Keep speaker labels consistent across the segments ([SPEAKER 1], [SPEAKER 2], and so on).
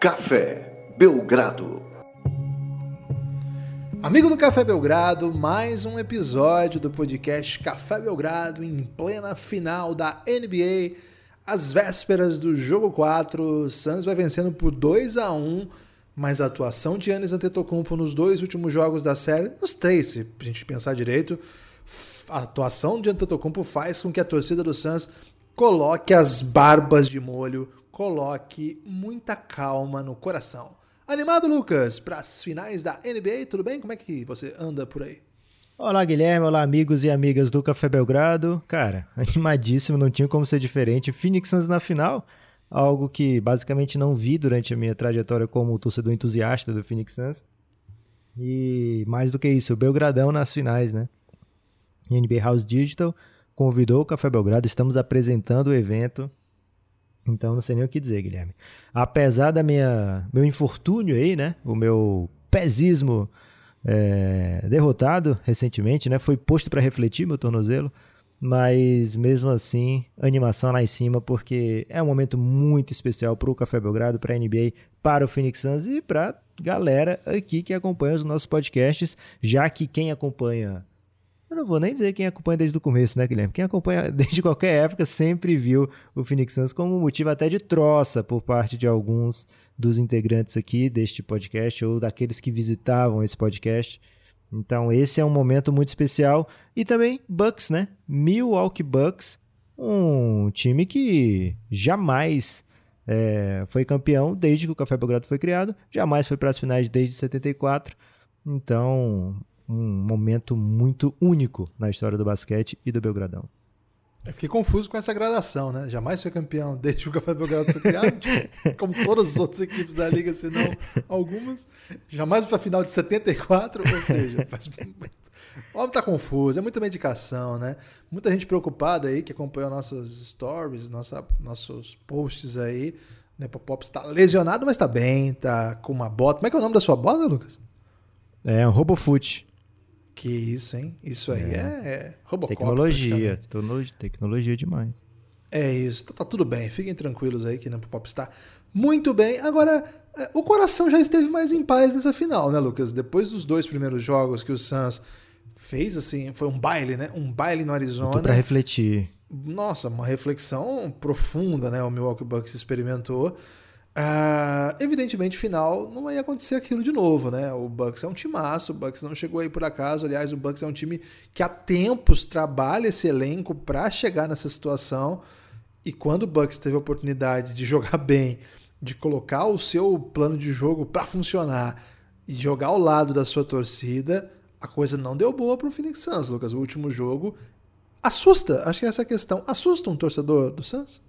[SPEAKER 1] Café Belgrado.
[SPEAKER 2] Amigo do Café Belgrado, mais um episódio do podcast Café Belgrado em plena final da NBA, às vésperas do jogo 4. O Suns vai vencendo por 2 a 1 mas a atuação de Yannis Antetokounmpo nos dois últimos jogos da série, nos três, se a gente pensar direito, a atuação de Antetokounmpo faz com que a torcida do Suns coloque as barbas de molho, coloque muita calma no coração. Animado, Lucas, para as finais da NBA, tudo bem? Como é que você anda por aí?
[SPEAKER 3] Olá, Guilherme. Olá, amigos e amigas do Café Belgrado. Cara, animadíssimo, não tinha como ser diferente. Phoenix Suns na final, algo que basicamente não vi durante a minha trajetória como torcedor entusiasta do Phoenix Suns. E mais do que isso, o Belgradão nas finais, né? NBA House Digital convidou o Café Belgrado, estamos apresentando o evento. Então não sei nem o que dizer, Guilherme. Apesar da minha meu infortúnio aí, né? O meu pesismo é, derrotado recentemente, né? Foi posto para refletir meu tornozelo, mas mesmo assim, animação lá em cima, porque é um momento muito especial para o Café Belgrado, para a NBA, para o Phoenix Suns e para galera aqui que acompanha os nossos podcasts, já que quem acompanha eu não vou nem dizer quem acompanha desde o começo, né, Guilherme? Quem acompanha desde qualquer época sempre viu o Phoenix Suns como motivo até de troça por parte de alguns dos integrantes aqui deste podcast ou daqueles que visitavam esse podcast. Então, esse é um momento muito especial. E também Bucks, né? Milwaukee Bucks, um time que jamais é, foi campeão desde que o Café Belgrado foi criado, jamais foi para as finais desde 74. Então, um momento muito único na história do basquete e do Belgradão.
[SPEAKER 2] Eu fiquei confuso com essa gradação, né? Jamais foi campeão desde o Café do Belgrado foi criado, tipo, como todas as outras equipes da liga, se não algumas. Jamais para a final de 74, ou seja, faz... o homem tá confuso, é muita medicação, né? Muita gente preocupada aí que acompanha nossas stories, nossa, nossos posts aí. Né? Pop está lesionado, mas está bem, tá com uma bota. Como é que é o nome da sua bota, Lucas?
[SPEAKER 3] É um Robofoot.
[SPEAKER 2] Que isso, hein? Isso aí é, é,
[SPEAKER 3] Robocop. Tecnologia. Tecnologia demais.
[SPEAKER 2] É isso. Tá, tá, tudo bem. Fiquem tranquilos aí que na Pop está muito bem. Agora, é, o coração já esteve mais em paz nessa final, né, Lucas? Depois dos dois primeiros jogos que o Suns fez, assim, foi um baile, né? Um baile no Arizona.
[SPEAKER 3] Para refletir.
[SPEAKER 2] Nossa, uma reflexão profunda, né? O Milwaukee Bucks experimentou. Uh, evidentemente, final não ia acontecer aquilo de novo, né? O Bucks é um timaço, o Bucks não chegou aí por acaso. Aliás, o Bucks é um time que há tempos trabalha esse elenco para chegar nessa situação. E quando o Bucks teve a oportunidade de jogar bem, de colocar o seu plano de jogo para funcionar e jogar ao lado da sua torcida, a coisa não deu boa para o Phoenix Suns, Lucas. O último jogo assusta, acho que é essa questão. Assusta um torcedor do Suns?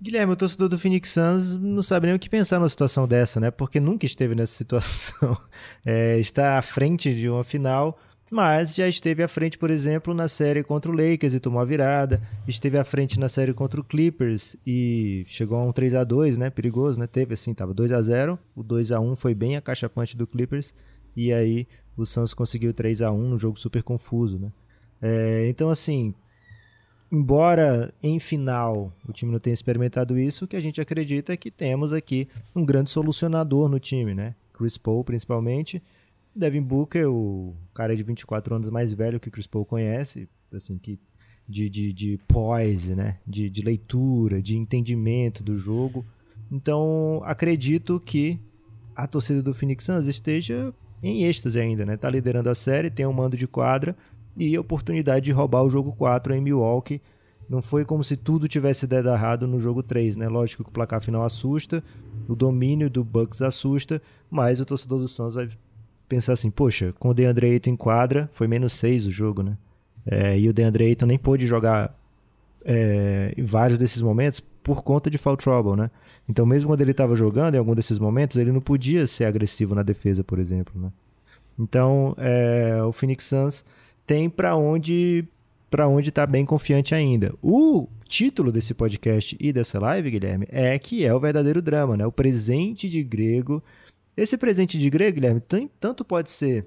[SPEAKER 3] Guilherme, o torcedor do Phoenix Suns não sabe nem o que pensar numa situação dessa, né? Porque nunca esteve nessa situação. É, está à frente de uma final, mas já esteve à frente, por exemplo, na série contra o Lakers e tomou a virada. Esteve à frente na série contra o Clippers e chegou a um 3 a 2 né? Perigoso, né? Teve assim, tava 2 a 0 O 2 a 1 foi bem a caixa punch do Clippers. E aí o Suns conseguiu 3 a 1 num jogo super confuso, né? É, então, assim, embora em final o time não tenha experimentado isso, o que a gente acredita é que temos aqui um grande solucionador no time, né? Chris Paul, principalmente. Devin Booker, o cara de 24 anos mais velho que Chris Paul conhece, assim, que de, de, de poise, né? De, de leitura, de entendimento do jogo. Então, acredito que a torcida do Phoenix Suns esteja em êxtase ainda, né? Tá liderando a série, tem um mando de quadra e oportunidade de roubar o jogo 4 em Milwaukee. Não foi como se tudo tivesse dado errado no jogo 3, né? Lógico que o placar final assusta, o domínio do Bucks assusta, mas o torcedor do Suns vai pensar assim, poxa, com o DeAndre Ayton em quadra, foi menos 6 o jogo, né? É, e o DeAndre Ayton nem pôde jogar é, em vários desses momentos por conta de foul trouble, né? Então mesmo quando ele estava jogando, em algum desses momentos, ele não podia ser agressivo na defesa, por exemplo, né? Então, é, o Phoenix Suns tem para onde para onde está bem confiante ainda. O título desse podcast e dessa live, Guilherme, é que é o verdadeiro drama, né? O presente de grego. Esse presente de grego, Guilherme, tem, tanto pode ser.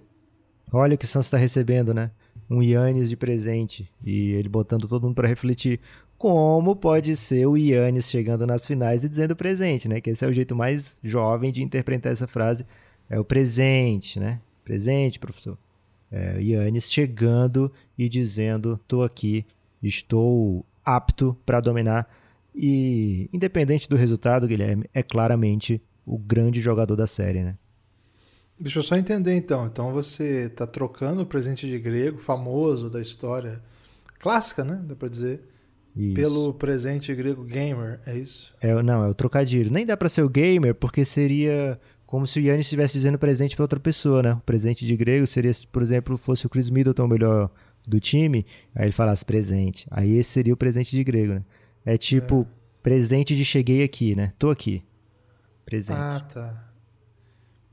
[SPEAKER 3] Olha o que o Santos está recebendo, né? Um Yannis de presente e ele botando todo mundo para refletir. como pode ser o Yannis chegando nas finais e dizendo presente, né? Que esse é o jeito mais jovem de interpretar essa frase. É o presente, né? Presente, professor. É, Yannis chegando e dizendo: tô aqui, estou apto para dominar. E, independente do resultado, Guilherme, é claramente o grande jogador da série, né?
[SPEAKER 2] Deixa eu só entender então. Então você está trocando o presente de grego, famoso da história clássica, né? Dá para dizer isso. Pelo presente grego gamer, é isso?
[SPEAKER 3] É, não, é o trocadilho. Nem dá para ser o gamer, porque seria como se o Yannis estivesse dizendo presente para outra pessoa, né? O presente de grego seria, por exemplo, fosse o Chris Middleton o melhor do time, aí ele falasse presente. Aí esse seria o presente de grego, né? É tipo é. presente de cheguei aqui, né? Tô aqui. Presente.
[SPEAKER 2] Ah, tá.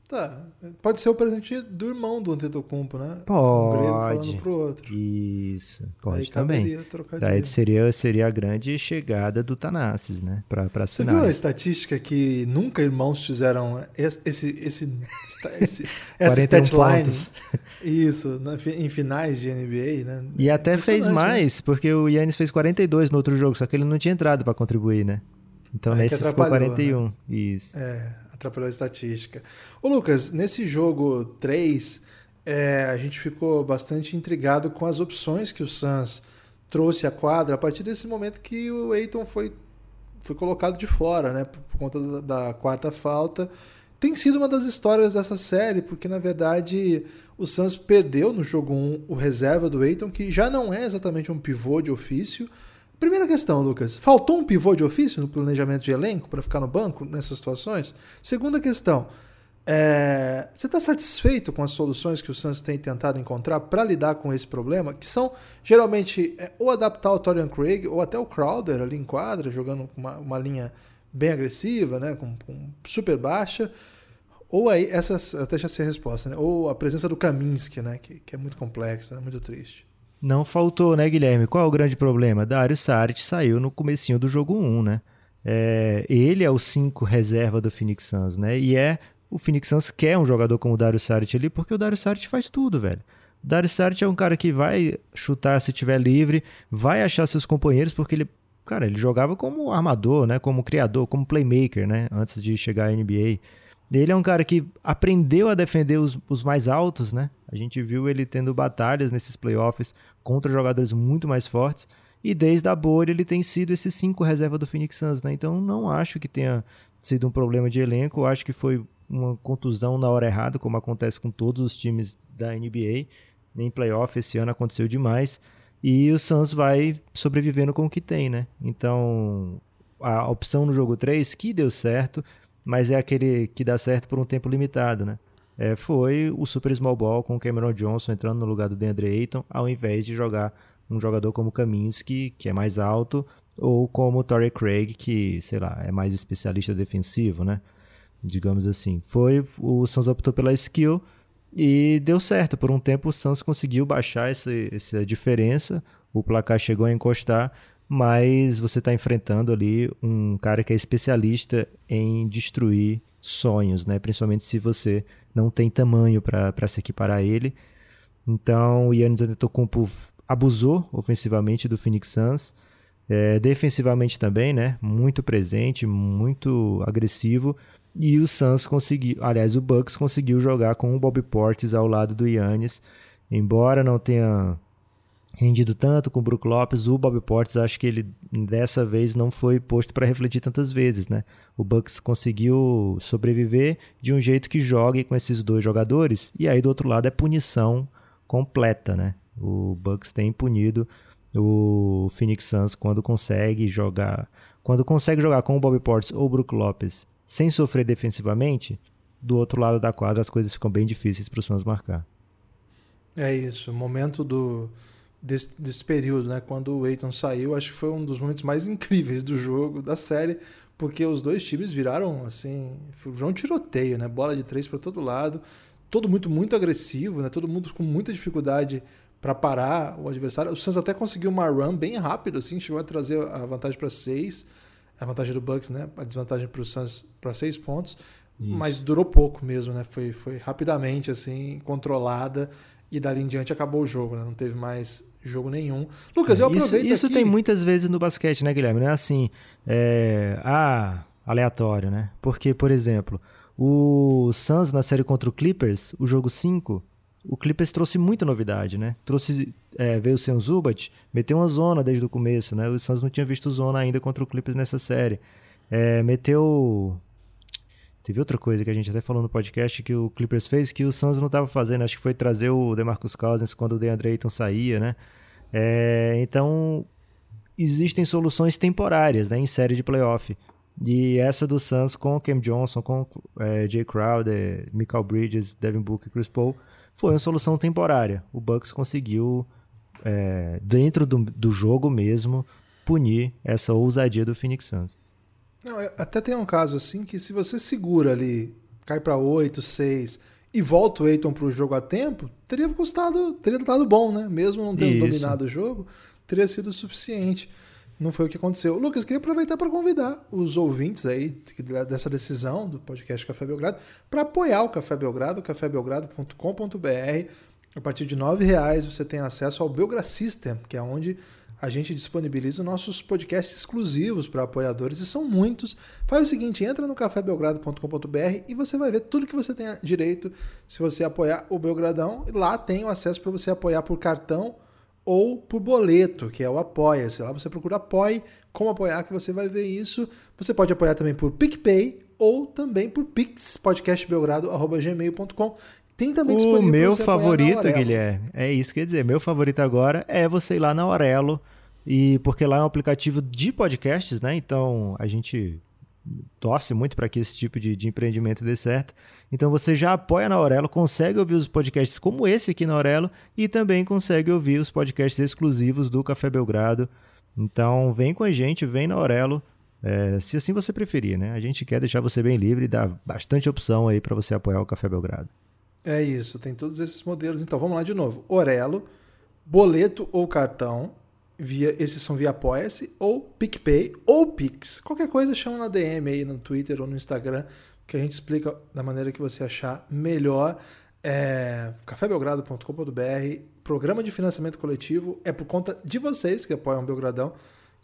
[SPEAKER 2] Tá. Pode ser o presente do irmão do Antetokounmpo, né?
[SPEAKER 3] Pode.
[SPEAKER 2] Um grego falando pro outro.
[SPEAKER 3] Isso. Pode Aí também. Daí seria, seria a grande chegada do Tanassis, né? Pra, pra
[SPEAKER 2] Você viu a estatística que nunca irmãos fizeram esse, esse, esse, esse essa statline? Isso, em finais de NBA, né?
[SPEAKER 3] E até fez né? mais, né? porque o Yannis fez 42 no outro jogo, só que ele não tinha entrado para contribuir, né? Então é nesse ficou 41. Né? Isso.
[SPEAKER 2] É, atrapalhou a estatística. Ô Lucas, nesse jogo 3, é, a gente ficou bastante intrigado com as opções que o Suns trouxe à quadra a partir desse momento que o Eiton foi, foi colocado de fora, né? Por, conta da, da quarta falta. Tem sido uma das histórias dessa série, porque na verdade o Suns perdeu no jogo 1 o reserva do Eiton, que já não é exatamente um pivô de ofício, Primeira questão, Lucas. Faltou um pivô de ofício no planejamento de elenco para ficar no banco nessas situações? Segunda questão. É, você está satisfeito com as soluções que o Suns tem tentado encontrar para lidar com esse problema? Que são geralmente é, ou adaptar o Torian Craig ou até o Crowder ali em quadra, jogando uma, uma linha bem agressiva, né, com, com, super baixa. Ou aí, essa até já sei a resposta, né? Ou a presença do Kaminsky, né, que, que é muito complexa, né, muito triste.
[SPEAKER 3] Não faltou, né, Guilherme? Qual é o grande problema? Dario Saric saiu no comecinho do jogo 1, né? É, ele é o 5 reserva do Phoenix Suns, né? E é o Phoenix Suns quer um jogador como o Dario Saric ali, porque o Dario Saric faz tudo, velho. O Dario Saric é um cara que vai chutar se tiver livre, vai achar seus companheiros, porque ele, cara, ele jogava como armador, né? Como criador, como playmaker, né? Antes de chegar à NBA. Ele é um cara que aprendeu a defender os, os mais altos, né? A gente viu ele tendo batalhas nesses playoffs contra jogadores muito mais fortes. E desde a boa ele tem sido esse cinco reserva do Phoenix Suns, né? Então não acho que tenha sido um problema de elenco. Acho que foi uma contusão na hora errada, como acontece com todos os times da NBA. Nem playoff esse ano aconteceu demais. E o Suns vai sobrevivendo com o que tem, né? Então, a opção no jogo 3, que deu certo, mas é aquele que dá certo por um tempo limitado, né? É, foi o Super Small Ball com o Cameron Johnson entrando no lugar do DeAndre Ayton, ao invés de jogar um jogador como Kaminsky, que é mais alto, ou como Torrey Craig, que, sei lá, é mais especialista defensivo, né? Digamos assim. Foi, o Suns optou pela skill e deu certo. Por um tempo o Suns conseguiu baixar essa, essa diferença, o placar chegou a encostar, mas você está enfrentando ali um cara que é especialista em destruir sonhos, né? Principalmente se você não tem tamanho para se equiparar a ele. Então o Yannis Antetokounmpo abusou ofensivamente do Phoenix Suns, é, defensivamente também, né? Muito presente, muito agressivo. E o Suns conseguiu, aliás, o Bucks conseguiu jogar com o Bobby Portis ao lado do Yannis, embora não tenha rendido tanto com o Brook Lopes, o Bob Portis acho que ele dessa vez não foi posto para refletir tantas vezes, né? O Bucks conseguiu sobreviver de um jeito que jogue com esses dois jogadores e aí do outro lado é punição completa, né? O Bucks tem punido o Phoenix Suns quando consegue jogar, quando consegue jogar com o Bob Portis ou o Brook Lopes sem sofrer defensivamente, do outro lado da quadra as coisas ficam bem difíceis para o Suns marcar.
[SPEAKER 2] É isso, o momento do desse, desse período, né? Quando o Aiton saiu, acho que foi um dos momentos mais incríveis do jogo, da série, porque os dois times viraram assim, foi um tiroteio, né? Bola de três para todo lado, todo muito muito agressivo, né? Todo mundo com muita dificuldade para parar o adversário. O Suns até conseguiu uma run bem rápido, assim, chegou a trazer a vantagem para seis, a vantagem do Bucks, né? A desvantagem para o Suns para seis pontos. Isso. Mas durou pouco mesmo, né? Foi, foi rapidamente assim controlada e dali em diante acabou o jogo, né? Não teve mais jogo nenhum. Lucas, eu aproveito
[SPEAKER 3] Isso, isso
[SPEAKER 2] aqui...
[SPEAKER 3] tem muitas vezes no basquete, né, Guilherme? Não é assim, é... ah, aleatório, né? Porque, por exemplo, o Suns na série contra o Clippers, o jogo 5, o Clippers trouxe muita novidade, né? Trouxe, é, veio sem o Zubat, meteu uma zona desde o começo, né? O Suns não tinha visto zona ainda contra o Clippers nessa série. É, meteu Teve outra coisa que a gente até falou no podcast que o Clippers fez que o Suns não estava fazendo, acho que foi trazer o DeMarcus Cousins quando o DeAndre Ayton saía, né? É, então, existem soluções temporárias né, em série de playoff. E essa do Suns com Cam Johnson, com é, Jay Crowder, Michael Bridges, Devin Booker e Chris Paul foi uma solução temporária. O Bucks conseguiu, é, dentro do, do jogo mesmo, punir essa ousadia do Phoenix Suns.
[SPEAKER 2] Não, até tem um caso assim que se você segura ali, cai para 8, 6 e volta o Eiton pro jogo a tempo, teria custado, teria dado bom, né? Mesmo não tendo Isso. dominado o jogo, teria sido suficiente. Não foi o que aconteceu. Lucas, queria aproveitar para convidar os ouvintes aí dessa decisão do podcast Café Belgrado para apoiar o Café Belgrado, cafébelgrado.com.br. A partir de R$ reais você tem acesso ao Belgra System, que é onde a gente disponibiliza nossos podcasts exclusivos para apoiadores e são muitos. Faz o seguinte, entra no cafébelgrado.com.br e você vai ver tudo que você tem direito se você apoiar o Belgradão. Lá tem o acesso para você apoiar por cartão ou por boleto, que é o Apoia-se. Lá você procura Apoie, como apoiar, que você vai ver isso. Você pode apoiar também por PicPay ou também por Pix, podcastbelgrado.gmail.com.
[SPEAKER 3] Tem também o meu favorito, Guilherme, é isso que eu ia dizer. Meu favorito agora é você ir lá na Aurelo, e porque lá é um aplicativo de podcasts, né? Então a gente torce muito para que esse tipo de, de, empreendimento dê certo. Então você já apoia na Aurelo, consegue ouvir os podcasts como esse aqui na Aurelo e também consegue ouvir os podcasts exclusivos do Café Belgrado. Então vem com a gente, vem na Aurelo, é, se assim você preferir, né? A gente quer deixar você bem livre e dar bastante opção aí para você apoiar o Café Belgrado.
[SPEAKER 2] É isso, tem todos esses modelos. Então vamos lá de novo. Orelo, boleto ou cartão, via, esses são via Apoia-se, ou PicPay, ou Pix. Qualquer coisa chama na DM aí no Twitter ou no Instagram, que a gente explica da maneira que você achar melhor. É, cafébelgrado.com.br, programa de financiamento coletivo, é por conta de vocês que apoiam o Belgradão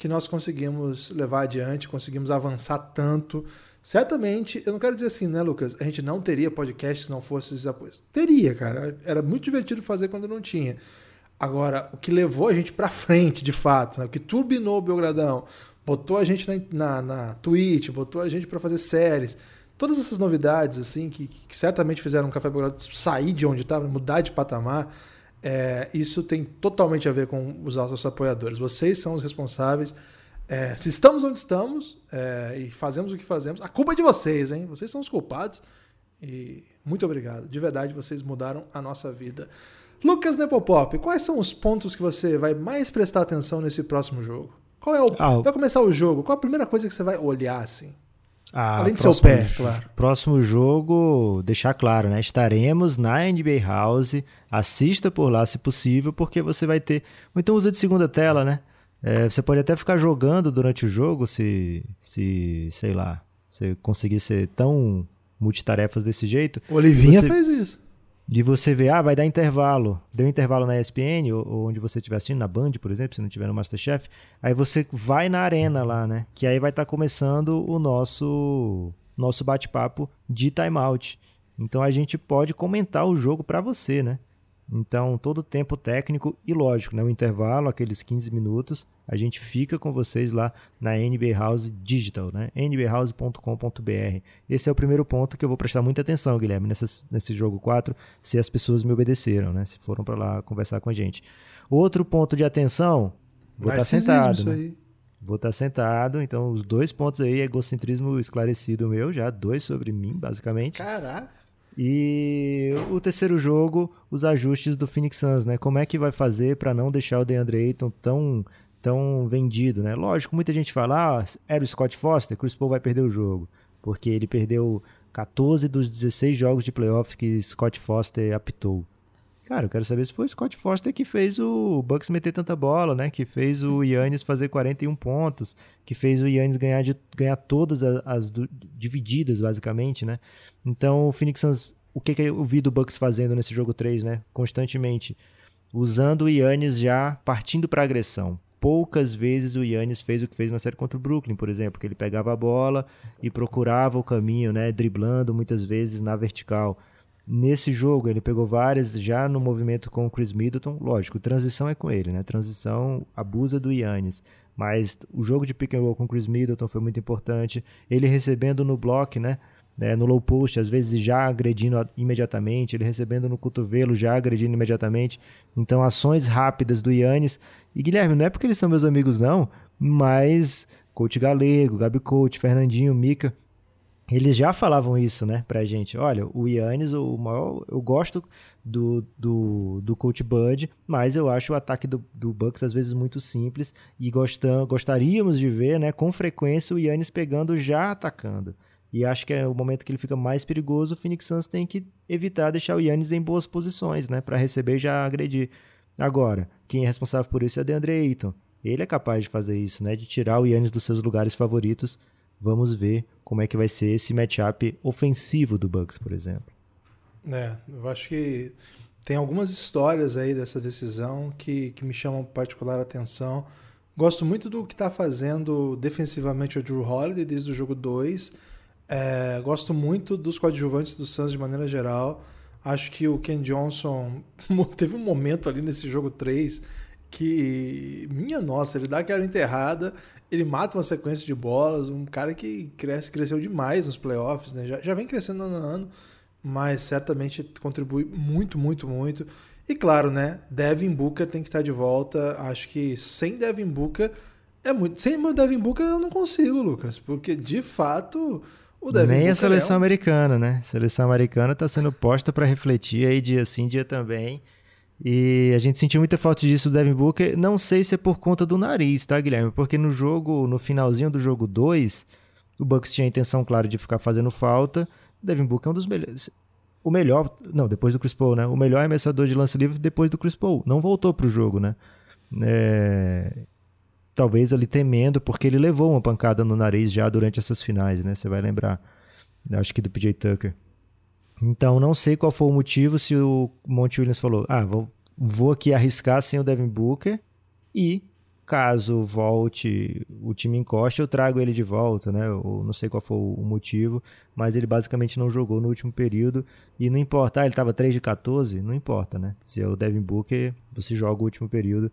[SPEAKER 2] que nós conseguimos levar adiante, conseguimos avançar tanto. Certamente, eu não quero dizer assim, né, Lucas? A gente não teria podcast se não fosse esses apoios. Teria, cara. Era muito divertido fazer quando não tinha. Agora, o que levou a gente para frente, de fato, né? o que turbinou o Belgradão, botou a gente na, na, na Twitch, botou a gente para fazer séries, todas essas novidades, assim, que, que certamente fizeram o Café Belgrado sair de onde estava, mudar de patamar, é, isso tem totalmente a ver com os nossos apoiadores. Vocês são os responsáveis é, se estamos onde estamos é, e fazemos o que fazemos, a culpa é de vocês, hein? Vocês são os culpados. E muito obrigado. De verdade, vocês mudaram a nossa vida. Lucas Nepopop, quais são os pontos que você vai mais prestar atenção nesse próximo jogo? Qual é o. Ah, vai começar o jogo. Qual a primeira coisa que você vai olhar assim?
[SPEAKER 3] Ah, Além do seu pé, claro. Próximo jogo, deixar claro, né? Estaremos na NBA House. Assista por lá se possível, porque você vai ter. Então usa de segunda tela, né? É, você pode até ficar jogando durante o jogo se, se sei lá, você conseguir ser tão multitarefas desse jeito.
[SPEAKER 2] Olivinha você, fez isso.
[SPEAKER 3] De você ver, ah, vai dar intervalo. Deu intervalo na ESPN, ou, ou onde você estiver assistindo, na Band, por exemplo, se não tiver no Masterchef. Aí você vai na arena lá, né? Que aí vai estar tá começando o nosso, nosso bate-papo de timeout. Então a gente pode comentar o jogo para você, né? Então, todo o tempo técnico e lógico, né, o intervalo, aqueles 15 minutos, a gente fica com vocês lá na NB House Digital, né? nbhouse.com.br. Esse é o primeiro ponto que eu vou prestar muita atenção, Guilherme, nessa, nesse jogo 4, se as pessoas me obedeceram, né? Se foram para lá conversar com a gente. Outro ponto de atenção, vou estar tá sentado. Né? Vou estar tá sentado, então os dois pontos aí, egocentrismo esclarecido meu, já dois sobre mim, basicamente.
[SPEAKER 2] Caraca!
[SPEAKER 3] E o terceiro jogo, os ajustes do Phoenix Suns, né? Como é que vai fazer para não deixar o DeAndre Ayton tão tão vendido, né? Lógico, muita gente fala, ah, era o Scott Foster, Chris Paul vai perder o jogo, porque ele perdeu 14 dos 16 jogos de playoff que Scott Foster apitou. Cara, eu quero saber se foi o Scott Foster que fez o Bucks meter tanta bola, né? Que fez o Yannis fazer 41 pontos, que fez o Yannis ganhar, de, ganhar todas as, as divididas, basicamente, né? Então, o Phoenix Suns, o que, que eu vi do Bucks fazendo nesse jogo 3, né? Constantemente. usando o Yannis já partindo para agressão. Poucas vezes o Yannis fez o que fez na série contra o Brooklyn, por exemplo, que ele pegava a bola e procurava o caminho, né, driblando muitas vezes na vertical. Nesse jogo, ele pegou várias já no movimento com o Chris Middleton. Lógico, transição é com ele, né? Transição abusa do Yannis. Mas o jogo de pick and roll com o Chris Middleton foi muito importante. Ele recebendo no block, né? É, no low post, às vezes já agredindo imediatamente, ele recebendo no cotovelo, já agredindo imediatamente. Então, ações rápidas do Yannis. E Guilherme, não é porque eles são meus amigos, não, mas Coach Galego, Gabi Coach, Fernandinho, Mica, eles já falavam isso, né, pra gente. Olha, o Yannis, o maior, eu gosto do, do, do Coach Bud, mas eu acho o ataque do, do Bucks às vezes muito simples e gostam, gostaríamos de ver, né, com frequência o Yannis pegando já atacando. E acho que é o momento que ele fica mais perigoso, o Phoenix Suns tem que evitar deixar o Yannis em boas posições, né, para receber e já agredir. Agora, quem é responsável por isso é o DeAndre Ayton. Ele é capaz de fazer isso, né, de tirar o Yannis dos seus lugares favoritos. Vamos ver como é que vai ser esse matchup ofensivo do Bucks, por exemplo.
[SPEAKER 2] É, eu acho que tem algumas histórias aí dessa decisão que, que me chamam particular atenção. Gosto muito do que está fazendo defensivamente o Drew Holiday desde o jogo 2. É, gosto muito dos coadjuvantes do Suns de maneira geral. Acho que o Ken Johnson teve um momento ali nesse jogo 3 que, minha nossa, ele dá aquela enterrada, ele mata uma sequência de bolas, um cara que cresce, cresceu demais nos playoffs, né? Já, já vem crescendo ano a ano, mas certamente contribui muito, muito, muito. E claro, né? Devin Booker tem que estar de volta. Acho que sem Devin Booker é muito. Sem o Devin Booker eu não consigo, Lucas, porque de fato o Devin
[SPEAKER 3] Nem
[SPEAKER 2] Booker
[SPEAKER 3] a seleção
[SPEAKER 2] é um...
[SPEAKER 3] americana, né? A seleção americana está sendo posta para refletir aí dia sim, dia também. E a gente sentiu muita falta disso do Devin Booker. Não sei se é por conta do nariz, tá, Guilherme? Porque no jogo, no finalzinho do jogo 2, o Bucks tinha a intenção, claro, de ficar fazendo falta. O Devin Booker é um dos melhores. O melhor, não, depois do Chris Paul, né? O melhor arremessador de lance livre depois do Chris Paul. Não voltou pro jogo, né? É... Talvez ali temendo, porque ele levou uma pancada no nariz já durante essas finais, né? Você vai lembrar. Acho que do PJ Tucker. Então, não sei qual foi o motivo se o Monte Williams falou: ah, vou, vou aqui arriscar sem o Devin Booker e caso volte o time encoste, eu trago ele de volta, né? Eu não sei qual foi o motivo, mas ele basicamente não jogou no último período e não importa, ah, ele estava 3 de 14, não importa, né? Se é o Devin Booker, você joga o último período.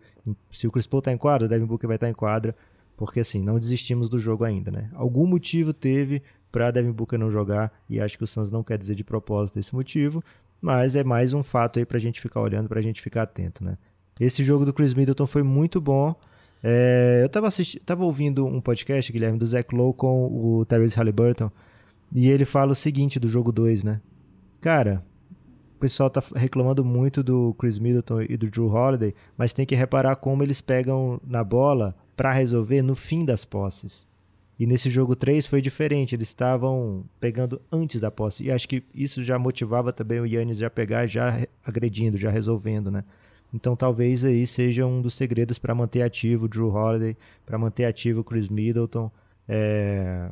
[SPEAKER 3] Se o Chris Paul tá em quadra, o Devin Booker vai estar tá em quadra, porque assim, não desistimos do jogo ainda, né? Algum motivo teve para Devin Booker não jogar e acho que o Suns não quer dizer de propósito esse motivo, mas é mais um fato aí para a gente ficar olhando, para a gente ficar atento, né? Esse jogo do Chris Middleton foi muito bom. É, eu estava tava ouvindo um podcast, Guilherme, do Zach Lowe com o Tyrese Halliburton, e ele fala o seguinte do jogo 2, né? Cara, o pessoal tá reclamando muito do Chris Middleton e do Drew Holiday, mas tem que reparar como eles pegam na bola para resolver no fim das posses. E nesse jogo 3 foi diferente, eles estavam pegando antes da posse. E acho que isso já motivava também o Yannis já pegar, já agredindo, já resolvendo, né? Então talvez aí seja um dos segredos para manter ativo o Drew Holiday, para manter ativo o Chris Middleton. É...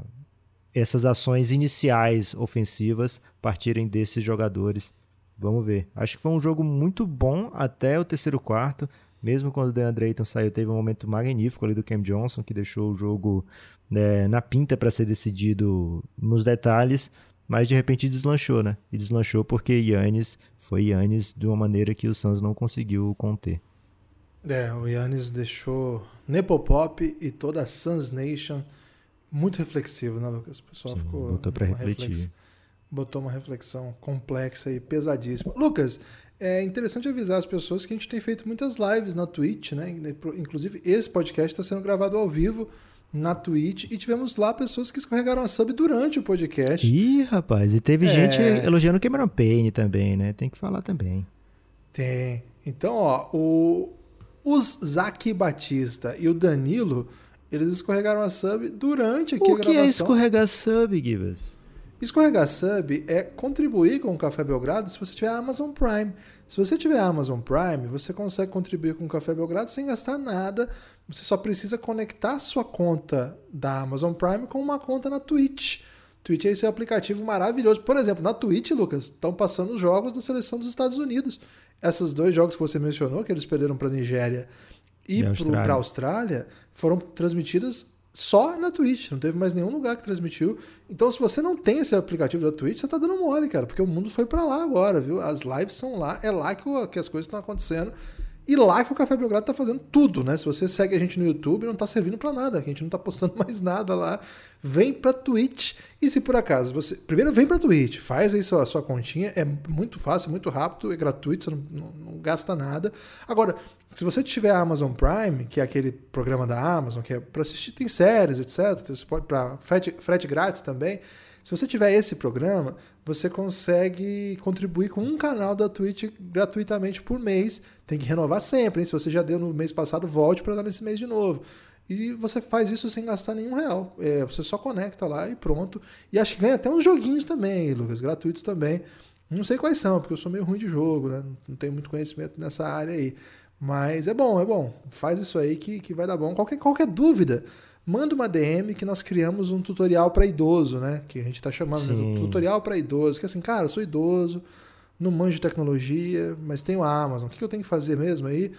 [SPEAKER 3] Essas ações iniciais ofensivas partirem desses jogadores. Vamos ver. Acho que foi um jogo muito bom até o terceiro quarto. Mesmo quando o DeAndre Ayton saiu, teve um momento magnífico ali do Cam Johnson, que deixou o jogo né, na pinta para ser decidido nos detalhes, mas de repente deslanchou, né? E deslanchou porque Yannis foi Yannis de uma maneira que o Suns não conseguiu conter.
[SPEAKER 2] É, o Yannis deixou Nepopop e toda a Suns Nation muito reflexivo, né, Lucas? O pessoal Sim, ficou.
[SPEAKER 3] Botou para refletir.
[SPEAKER 2] Reflex... Botou uma reflexão complexa e pesadíssima. Lucas, é interessante avisar as pessoas que a gente tem feito muitas lives na Twitch, né? Inclusive, esse podcast está sendo gravado ao vivo na Twitch e tivemos lá pessoas que escorregaram a sub durante o podcast.
[SPEAKER 3] Ih, rapaz, e teve é... gente elogiando o Cameron Payne também, né? Tem que falar também.
[SPEAKER 2] Tem. Então, ó, o os Zaque Batista e o Danilo, eles escorregaram a sub durante aqui
[SPEAKER 3] o
[SPEAKER 2] a gravação.
[SPEAKER 3] O que é escorregar sub, Gibas?
[SPEAKER 2] Escorregar sub é contribuir com o Café Belgrado se você tiver Amazon Prime. Se você tiver Amazon Prime, você consegue contribuir com o Café Belgrado sem gastar nada. Você só precisa conectar sua conta da Amazon Prime com uma conta na Twitch. Twitch é esse aplicativo maravilhoso. Por exemplo, na Twitch, Lucas, estão passando os jogos da seleção dos Estados Unidos. Esses dois jogos que você mencionou, que eles perderam para a Nigéria e,
[SPEAKER 3] E
[SPEAKER 2] para a Austrália, foram transmitidas só na Twitch. Não teve mais nenhum lugar que transmitiu. Então, se você não tem esse aplicativo da Twitch, você tá dando mole, cara, porque o mundo foi para lá agora, viu? As lives são lá, é lá que, o- que as coisas estão acontecendo. E lá que o Café Belgrado tá fazendo tudo, né? Se você segue a gente no YouTube, não tá servindo para nada, a gente não tá postando mais nada lá. Vem pra Twitch. E se por acaso você. Primeiro vem pra Twitch, faz aí sua, sua continha, é muito fácil, muito rápido, é gratuito, você não, não- não gasta nada. Agora, se você tiver a Amazon Prime, que é aquele programa da Amazon, que é para assistir, tem séries, etc. Você pode para frete, frete grátis também. Se você tiver esse programa, você consegue contribuir com um canal da Twitch gratuitamente por mês. Tem que renovar sempre, hein? Se você já deu no mês passado, volte para dar nesse mês de novo. E você faz isso sem gastar nenhum real. É, você só conecta lá e pronto. E acho que ganha até uns joguinhos também, Lucas, gratuitos também. Não sei quais são, porque eu sou meio ruim de jogo, né? Não tenho muito conhecimento nessa área aí. Mas é bom, é bom. Faz isso aí que, que vai dar bom. Qualquer, qualquer dúvida, manda uma DM que nós criamos um tutorial para idoso, né? Que a gente tá chamando de tutorial para idoso. Que é assim, cara, eu sou idoso, não manjo tecnologia, mas tenho a Amazon. O que que eu tenho que fazer mesmo aí?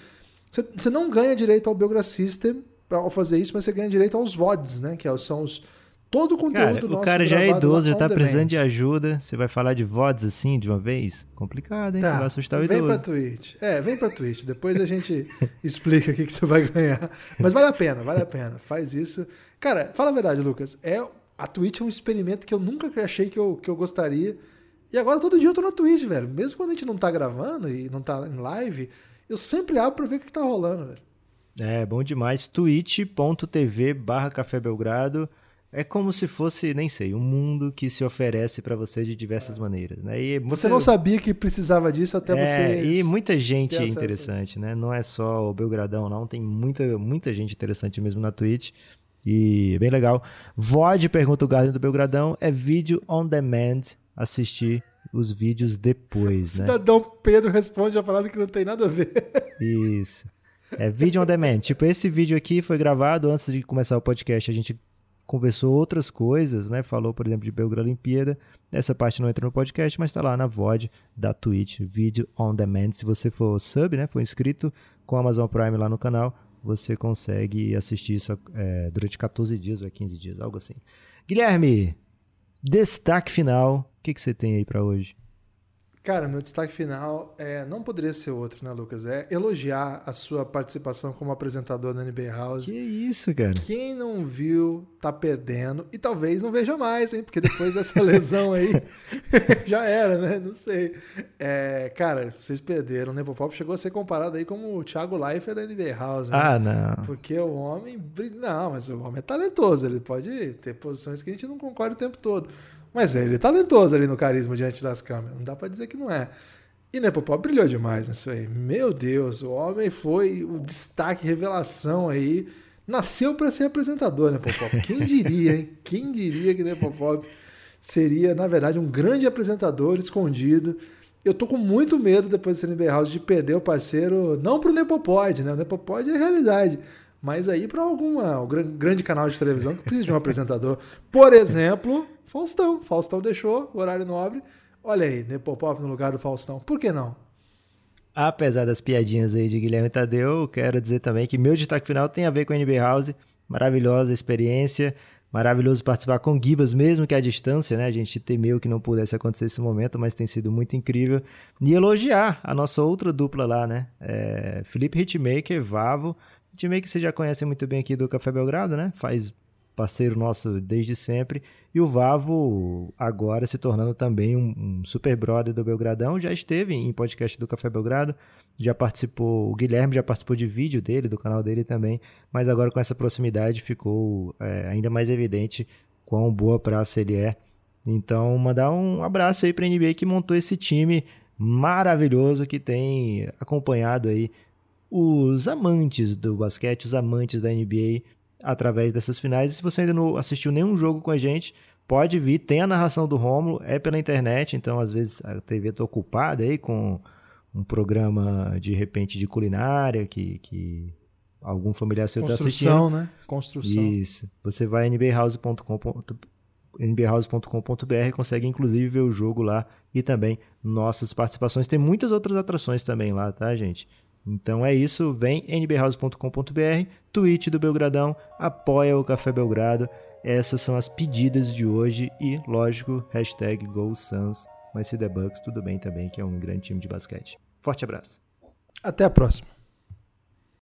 [SPEAKER 2] Você, você não ganha direito ao Belgra System ao fazer isso, mas você ganha direito aos VODs, né? Que são os. Todo o conteúdo
[SPEAKER 3] Cara,
[SPEAKER 2] nosso
[SPEAKER 3] o cara já é idoso, já tá precisando de ajuda. Você vai falar de VODs assim de uma vez? Complicado, hein? Você vai assustar o
[SPEAKER 2] Tá, vem
[SPEAKER 3] idoso.
[SPEAKER 2] pra Twitch. É, vem pra Twitch. Depois a gente explica o que, que você vai ganhar. Mas vale a pena, vale a pena. Faz isso. Cara, fala a verdade, Lucas. É, a Twitch é um experimento que eu nunca achei que eu, que eu gostaria. E agora todo dia eu tô na Twitch, velho. Mesmo quando a gente não tá gravando e não tá em live, eu sempre abro pra ver o que, que tá rolando, velho.
[SPEAKER 3] É, bom demais. twitch.tv barra Café Belgrado. É como se fosse, nem sei, um mundo que se oferece pra você de diversas maneiras, né? E
[SPEAKER 2] Você
[SPEAKER 3] muita-
[SPEAKER 2] não sabia que precisava disso até
[SPEAKER 3] é,
[SPEAKER 2] você.
[SPEAKER 3] E muita gente
[SPEAKER 2] acesso.
[SPEAKER 3] interessante, né? Não é só o Belgradão, não. Tem muita, muita gente interessante mesmo na Twitch. E é bem legal. VOD, pergunta o Garden do Belgradão, é vídeo on demand. Assistir os vídeos depois, né?
[SPEAKER 2] Cidadão Pedro responde a parada que não tem nada a ver.
[SPEAKER 3] Isso. É vídeo on demand. Tipo, esse vídeo aqui foi gravado antes de começar o podcast. A gente conversou outras coisas, né? Falou, por exemplo, de Belgrado Olimpíada. Essa parte não entra no podcast, mas tá lá na VOD da Twitch, vídeo on demand. Se você for sub, né? For inscrito com a Amazon Prime lá no canal, você consegue assistir isso é, durante 14 dias ou é 15 dias, algo assim. Guilherme, destaque final. O que, que você tem aí pra hoje?
[SPEAKER 2] Cara, meu destaque final é, não poderia ser outro, né, Lucas? É elogiar a sua participação como apresentador da NBA House.
[SPEAKER 3] Que isso, cara?
[SPEAKER 2] Quem não viu, tá perdendo. E talvez não veja mais, hein? Porque depois dessa lesão aí, já era, né? Não sei. É, cara, vocês perderam. O Nepopop chegou a ser comparado aí como o Thiago Leifert da NBA House. Né?
[SPEAKER 3] Ah, não.
[SPEAKER 2] Porque o homem. Não, mas o homem é talentoso. Ele pode ter posições que a gente não concorda o tempo todo. Mas ele é talentoso ali no carisma diante das câmeras. Não dá pra dizer que não é. E Nepopop brilhou demais nisso aí. Meu Deus, o homem foi o destaque, revelação aí. Nasceu pra ser apresentador, Nepopop. Quem diria, hein? Quem diria que Nepopop seria, na verdade, um grande apresentador escondido. Eu tô com muito medo depois desse NBA House de perder o parceiro, não pro Nepopod, né? O Nepopod é realidade. Mas aí para algum grande canal de televisão que precisa de um apresentador. Por exemplo, Faustão. Faustão deixou o horário nobre. Olha aí, Nepopop no lugar do Faustão. Por que não?
[SPEAKER 3] Apesar das piadinhas aí de Guilherme Tadeu, eu quero dizer também que meu destaque final tem a ver com a NBA House. Maravilhosa experiência, maravilhoso participar com Gibas, mesmo que à distância, né? A gente temeu que não pudesse acontecer esse momento, mas tem sido muito incrível. E elogiar a nossa outra dupla lá, né? É, Felipe Hitmaker, Vavo. Hitmaker você já conhece muito bem aqui do Café Belgrado, né? Faz parceiro nosso desde sempre. E o Vavo agora se tornando também um, um super brother do Belgradão. Já esteve em podcast do Café Belgrado, já participou, o Guilherme já participou de vídeo dele, do canal dele também, mas agora com essa proximidade ficou é, ainda mais evidente quão boa praça ele é. Então, mandar um abraço aí para a NBA que montou esse time maravilhoso que tem acompanhado aí os amantes do basquete, os amantes da NBA através dessas finais. E se você ainda não assistiu nenhum jogo com a gente, pode vir, tem a narração do Rômulo, é pela internet, então às vezes a TV está ocupada aí com um programa de repente de culinária que, que algum familiar seu está assistindo.
[SPEAKER 2] Construção, né? Construção.
[SPEAKER 3] Isso. Você vai nbhouse.com nbhouse.com.br, consegue inclusive ver o jogo lá e também nossas participações. Tem muitas outras atrações também lá, tá, gente? Então é isso, vem nbhouse.com.br, tweet do Belgradão, apoia o Café Belgrado. Essas são as pedidas de hoje e, lógico, hashtag GoSuns, mas se der Bucks, tudo bem também, que é um grande time de basquete. Forte abraço.
[SPEAKER 2] Até a próxima.